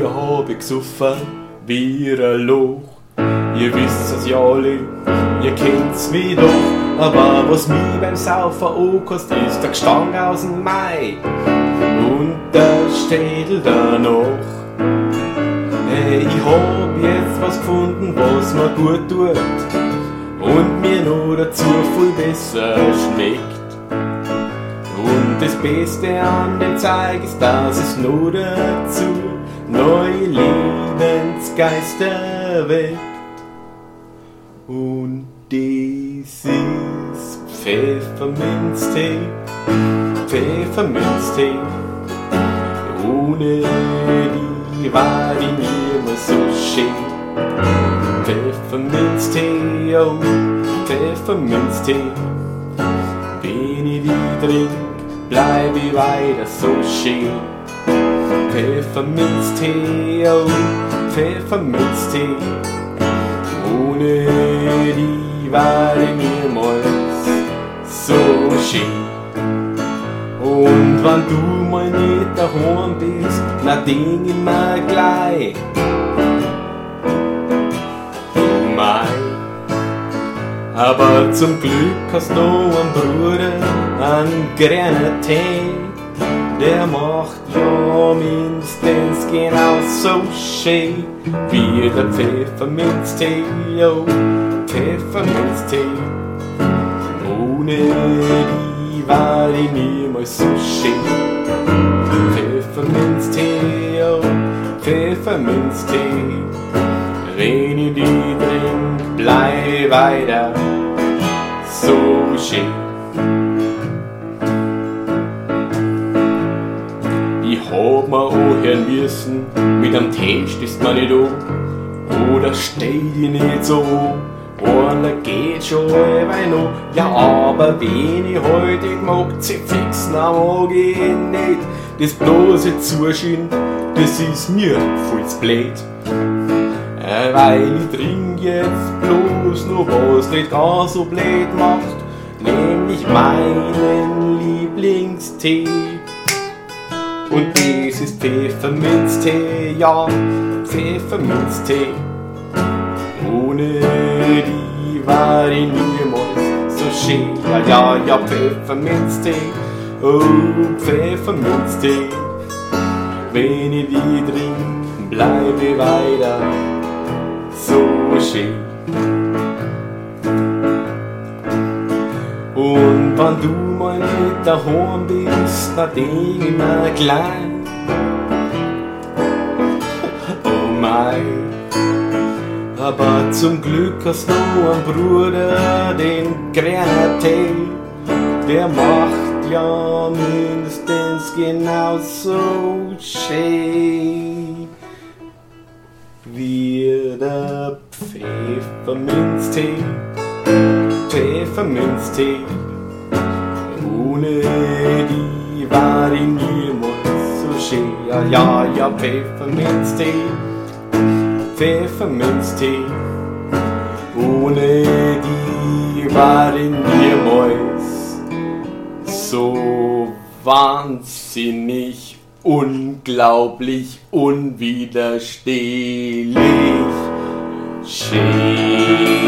Früher hab ich gesoffen wie ein Loch. Ihr wisst es ja alle, ihr kennt's mich doch. Aber was mich beim Saufen angekostet ist der Gestank aus dem Mai und der Städel danach. Hey, ich hab jetzt was gefunden, was mir gut tut und mir nur dazu viel besser schmeckt. Und das Beste an dem Zeug ist, dass es nur dazu neue Lebensgeister weckt. Und dies ist Pfefferminztee, Pfefferminztee. Ohne die war die nimmer so schön. Pfefferminztee, oh, Pfefferminztee. Wenn ich die trink, bleib ich weiter so schön. Pfefferminztee, oh, Pfefferminztee. Ohne die war ich niemals so schön. Und wenn du mal nicht daheim bist, na denk ich mir gleich. Oh mein, aber zum Glück hast du einen Bruder, einen grünen Tee. Der macht ja mindestens genauso schön wie der Pfefferminztee, oh, Pfefferminztee. Ohne die war ich niemals so schön. Pfefferminztee, oh, Pfefferminztee. Wenn ich die trink, bleib weiter so schön. Ich hab mir anhören müssen, mit am Test ist man nicht an. Oder steh ich nicht so an. Einer geht schon allweil noch. Ja, aber wenn ich heute mag, sie fix, mag ich nicht. Das bloße Zuschauen, das ist mir voll's blöd. Äh, Weil ich trink jetzt bloß nur was nicht ganz so blöd macht, nämlich meinen Lieblingstee. Und das ist Pfefferminztee, ja, Pfefferminztee. Ohne die war ich niemals so schön. Ja, ja, ja, Pfefferminztee, oh, Pfefferminztee. Wenn ich die trink, bleib ich weiter so schön. Wenn du mal nicht daheim bist, denk ich mir gleich, oh mein. Aber zum Glück hast du einen Bruder, den Granatee, der macht ja mindestens genauso schön wie der Pfefferminztee. Pfefferminztee. Ohne die war ich niemals so schön. Ja, ja, ja, Pfefferminztee. Pfefferminztee. Ohne die war ich niemals so wahnsinnig, unglaublich, unwiderstehlich schön.